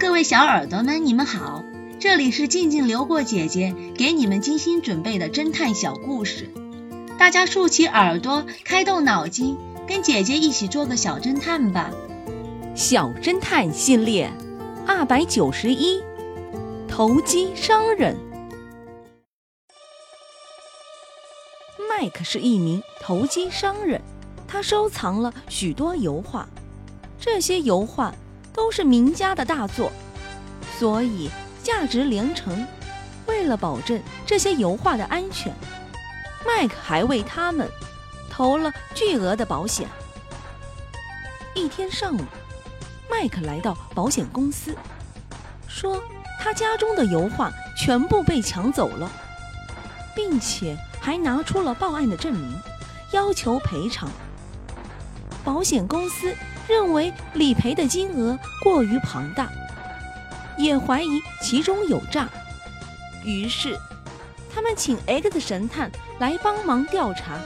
各位小耳朵们，你们好，这里是静静流过姐姐给你们精心准备的侦探小故事，大家竖起耳朵，开动脑筋，跟姐姐一起做个小侦探吧。小侦探系列二百九十一，投机商人。麦克是一名投机商人，他收藏了许多油画，这些油画都是名家的大作，所以价值连城。为了保证这些油画的安全，麦克还为他们投了巨额的保险。一天上午，麦克来到保险公司，说他家中的油画全部被抢走了，并且。还拿出了报案的证明，要求赔偿。保险公司认为理赔的金额过于庞大，也怀疑其中有诈，于是他们请 X 神探来帮忙调查。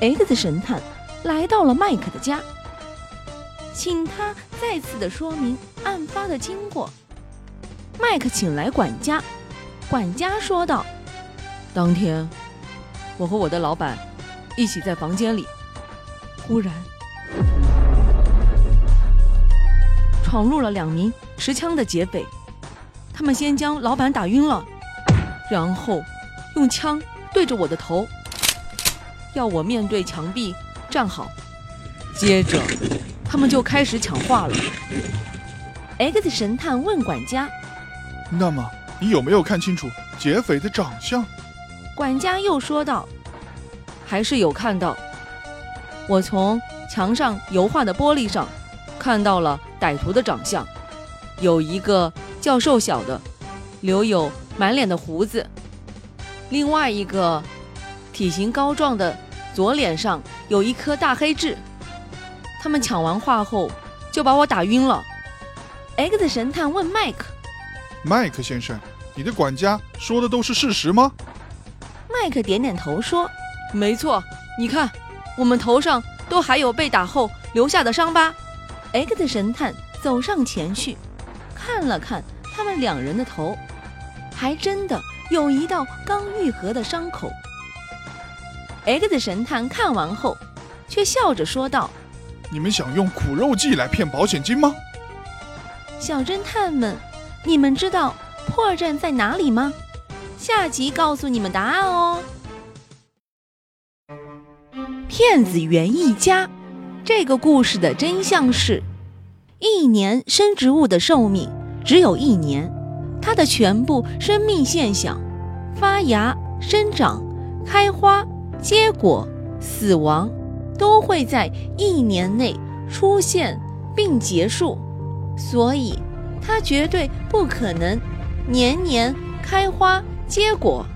X 神探来到了麦克的家，请他再次的说明案发的经过。麦克请来管家，管家说道。当天，我和我的老板一起在房间里，忽然闯入了两名持枪的劫匪。他们先将老板打晕了，然后用枪对着我的头，要我面对墙壁站好。接着，他们就开始抢话了。X 神探问管家：“那么，你有没有看清楚劫匪的长相？”管家又说道：“还是有看到，我从墙上油画的玻璃上看到了歹徒的长相，有一个较瘦小的，留有满脸的胡子；另外一个体型高壮的，左脸上有一颗大黑痣。他们抢完画后就把我打晕了。”X 神探问麦克：“麦克先生，你的管家说的都是事实吗？”麦克点点头说：“没错，你看，我们头上都还有被打后留下的伤疤。”X 神探走上前去，看了看他们两人的头，还真的有一道刚愈合的伤口。X 神探看完后，却笑着说道：“你们想用苦肉计来骗保险金吗？”小侦探们，你们知道破绽在哪里吗？下集告诉你们答案哦。骗子袁一家，这个故事的真相是：一年生植物的寿命只有一年，它的全部生命现象——发芽、生长、开花、结果、死亡，都会在一年内出现并结束，所以它绝对不可能年年开花。结果。